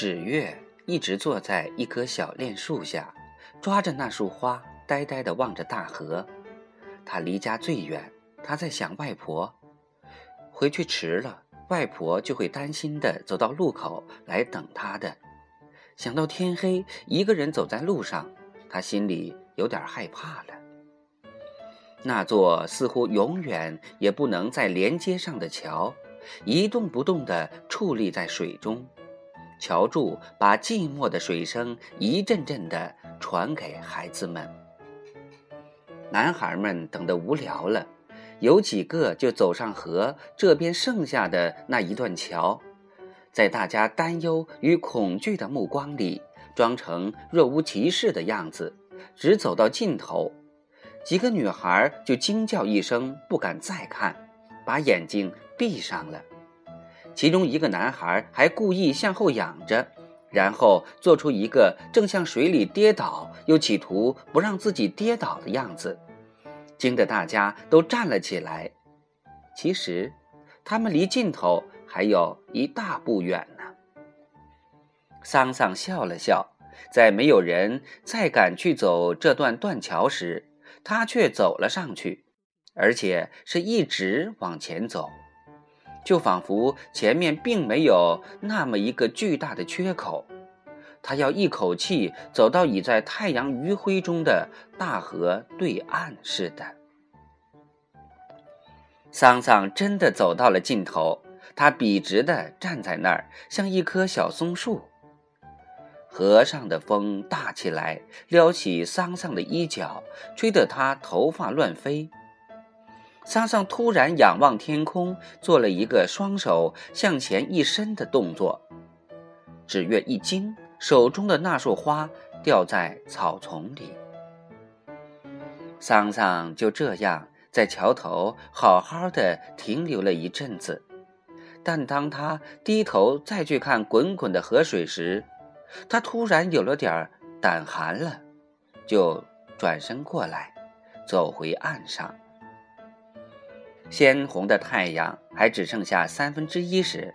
纸月一直坐在一棵小楝树下，抓着那束花，呆呆地望着大河。他离家最远，他在想外婆。回去迟了，外婆就会担心的走到路口来等他的。想到天黑，一个人走在路上，他心里有点害怕了。那座似乎永远也不能再连接上的桥，一动不动地矗立在水中。桥柱把寂寞的水声一阵阵地传给孩子们。男孩们等得无聊了。有几个就走上河这边剩下的那一段桥，在大家担忧与恐惧的目光里，装成若无其事的样子，只走到尽头。几个女孩就惊叫一声，不敢再看，把眼睛闭上了。其中一个男孩还故意向后仰着，然后做出一个正向水里跌倒，又企图不让自己跌倒的样子。惊得大家都站了起来。其实，他们离尽头还有一大步远呢。桑桑笑了笑，在没有人再敢去走这段断桥时，他却走了上去，而且是一直往前走，就仿佛前面并没有那么一个巨大的缺口。他要一口气走到已在太阳余晖中的大河对岸似的。桑桑真的走到了尽头，他笔直地站在那儿，像一棵小松树。河上的风大起来，撩起桑桑的衣角，吹得他头发乱飞。桑桑突然仰望天空，做了一个双手向前一伸的动作。纸月一惊。手中的那束花掉在草丛里，桑桑就这样在桥头好好的停留了一阵子。但当他低头再去看滚滚的河水时，他突然有了点胆寒了，就转身过来，走回岸上。鲜红的太阳还只剩下三分之一时。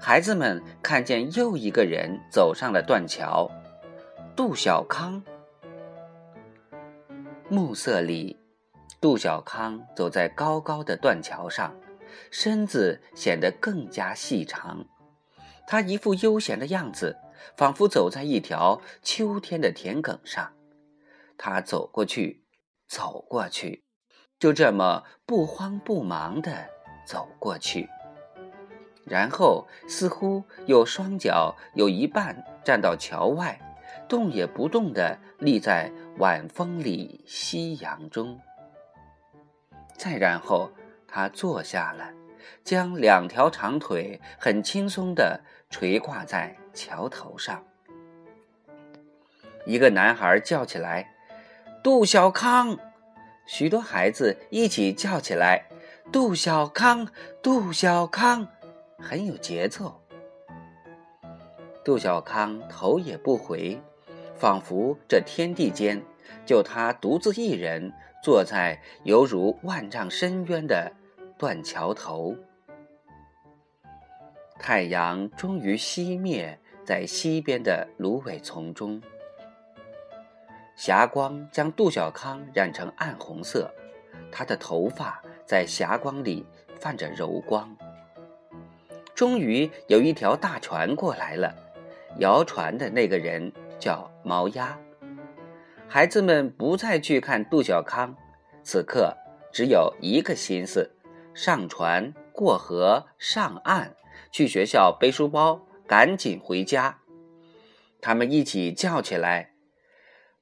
孩子们看见又一个人走上了断桥，杜小康。暮色里，杜小康走在高高的断桥上，身子显得更加细长。他一副悠闲的样子，仿佛走在一条秋天的田埂上。他走过去，走过去，就这么不慌不忙地走过去。然后，似乎有双脚有一半站到桥外，动也不动地立在晚风里、夕阳中。再然后，他坐下了，将两条长腿很轻松地垂挂在桥头上。一个男孩叫起来：“杜小康！”许多孩子一起叫起来：“杜小康，杜小康！”很有节奏。杜小康头也不回，仿佛这天地间就他独自一人坐在犹如万丈深渊的断桥头。太阳终于熄灭在西边的芦苇丛中，霞光将杜小康染成暗红色，他的头发在霞光里泛着柔光。终于有一条大船过来了，摇船的那个人叫毛鸭。孩子们不再去看杜小康，此刻只有一个心思：上船、过河、上岸，去学校背书包，赶紧回家。他们一起叫起来：“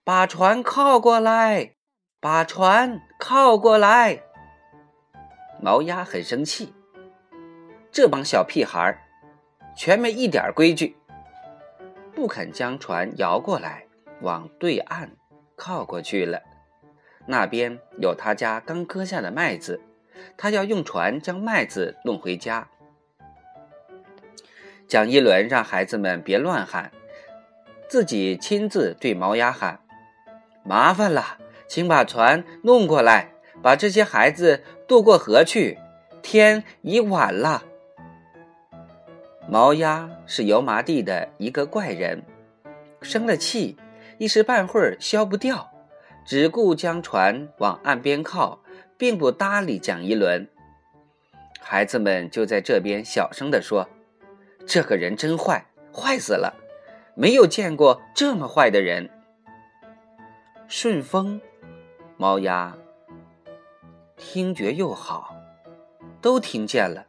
把船靠过来，把船靠过来！”毛鸭很生气。这帮小屁孩，全没一点规矩，不肯将船摇过来，往对岸靠过去了。那边有他家刚割下的麦子，他要用船将麦子弄回家。蒋一伦让孩子们别乱喊，自己亲自对毛鸭喊：“麻烦了，请把船弄过来，把这些孩子渡过河去，天已晚了。”毛鸭是油麻地的一个怪人，生了气，一时半会儿消不掉，只顾将船往岸边靠，并不搭理蒋一轮。孩子们就在这边小声地说：“这个人真坏，坏死了，没有见过这么坏的人。”顺风，猫鸭听觉又好，都听见了。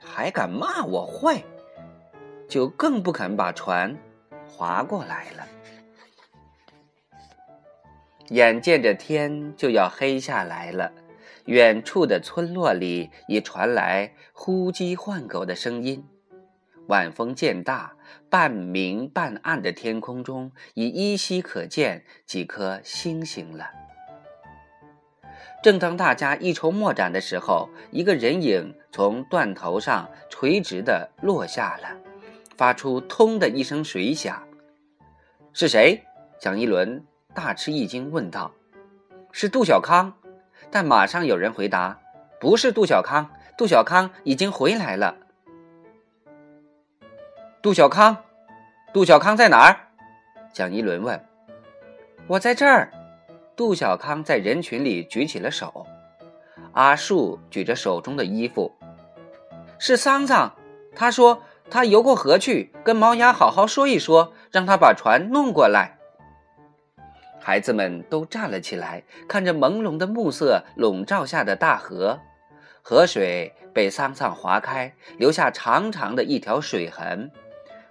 还敢骂我坏，就更不肯把船划过来了。眼见着天就要黑下来了，远处的村落里已传来呼鸡唤狗的声音。晚风渐大，半明半暗的天空中已依稀可见几颗星星了。正当大家一筹莫展的时候，一个人影从断头上垂直的落下了，发出“通”的一声水响。是谁？蒋一伦大吃一惊，问道：“是杜小康。”但马上有人回答：“不是杜小康，杜小康已经回来了。”杜小康，杜小康在哪儿？蒋一伦问。“我在这儿。”杜小康在人群里举起了手，阿树举着手中的衣服，是桑桑。他说他游过河去，跟毛牙好好说一说，让他把船弄过来。孩子们都站了起来，看着朦胧的暮色笼罩下的大河，河水被桑桑划开，留下长长的一条水痕。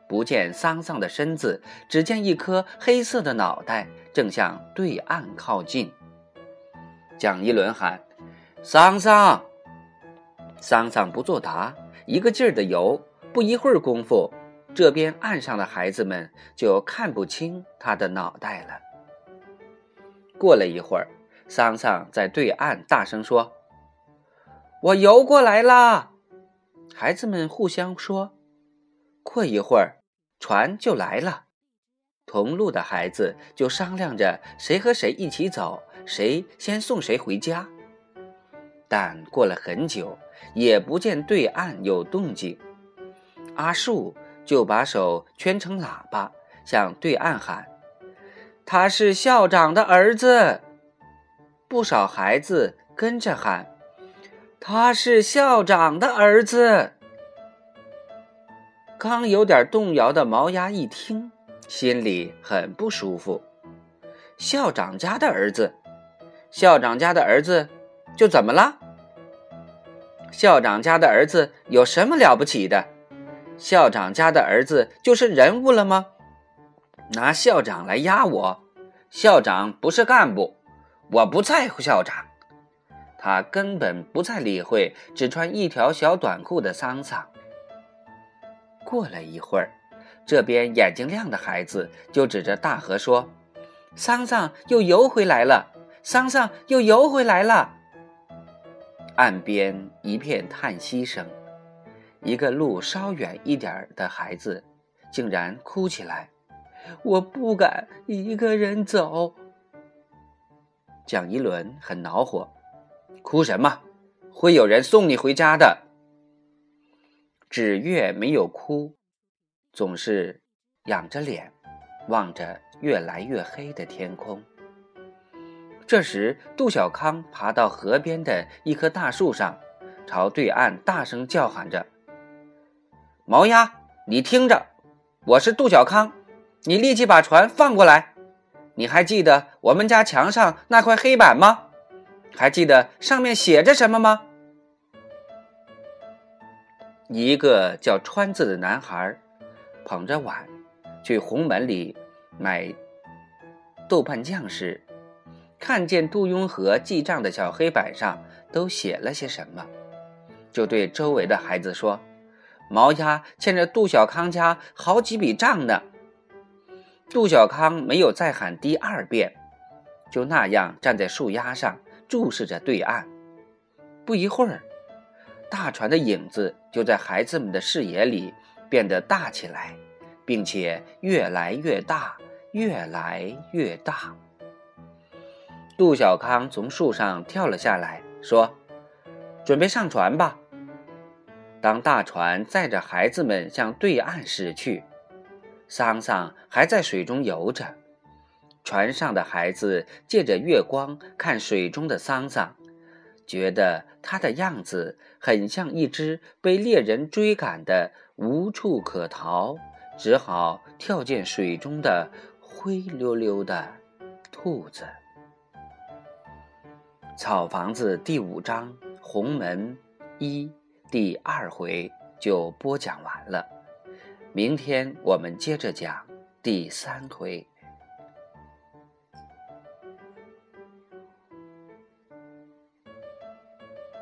不见桑桑的身子，只见一颗黑色的脑袋正向对岸靠近。蒋一伦喊：“桑桑！”桑桑不作答，一个劲儿的游。不一会儿功夫，这边岸上的孩子们就看不清他的脑袋了。过了一会儿，桑桑在对岸大声说：“我游过来啦！”孩子们互相说：“过一会儿。”船就来了，同路的孩子就商量着谁和谁一起走，谁先送谁回家。但过了很久，也不见对岸有动静。阿树就把手圈成喇叭，向对岸喊：“他是校长的儿子。”不少孩子跟着喊：“他是校长的儿子。”刚有点动摇的毛牙一听，心里很不舒服。校长家的儿子，校长家的儿子，就怎么了？校长家的儿子有什么了不起的？校长家的儿子就是人物了吗？拿校长来压我，校长不是干部，我不在乎校长。他根本不再理会只穿一条小短裤的桑桑。过了一会儿，这边眼睛亮的孩子就指着大河说：“桑桑又游回来了，桑桑又游回来了。”岸边一片叹息声，一个路稍远一点的孩子竟然哭起来：“我不敢一个人走。”蒋一伦很恼火：“哭什么？会有人送你回家的。”纸月没有哭，总是仰着脸望着越来越黑的天空。这时，杜小康爬到河边的一棵大树上，朝对岸大声叫喊着：“毛鸭，你听着，我是杜小康，你立即把船放过来。你还记得我们家墙上那块黑板吗？还记得上面写着什么吗？”一个叫川子的男孩，捧着碗去红门里买豆瓣酱时，看见杜雍和记账的小黑板上都写了些什么，就对周围的孩子说：“毛鸭欠着杜小康家好几笔账呢。”杜小康没有再喊第二遍，就那样站在树丫上注视着对岸。不一会儿。大船的影子就在孩子们的视野里变得大起来，并且越来越大，越来越大。杜小康从树上跳了下来，说：“准备上船吧。”当大船载着孩子们向对岸驶去，桑桑还在水中游着。船上的孩子借着月光看水中的桑桑，觉得他的样子很像一只被猎人追赶的无处可逃，只好跳进水中的灰溜溜的兔子。草房子第五章红门一第二回就播讲完了，明天我们接着讲第三回。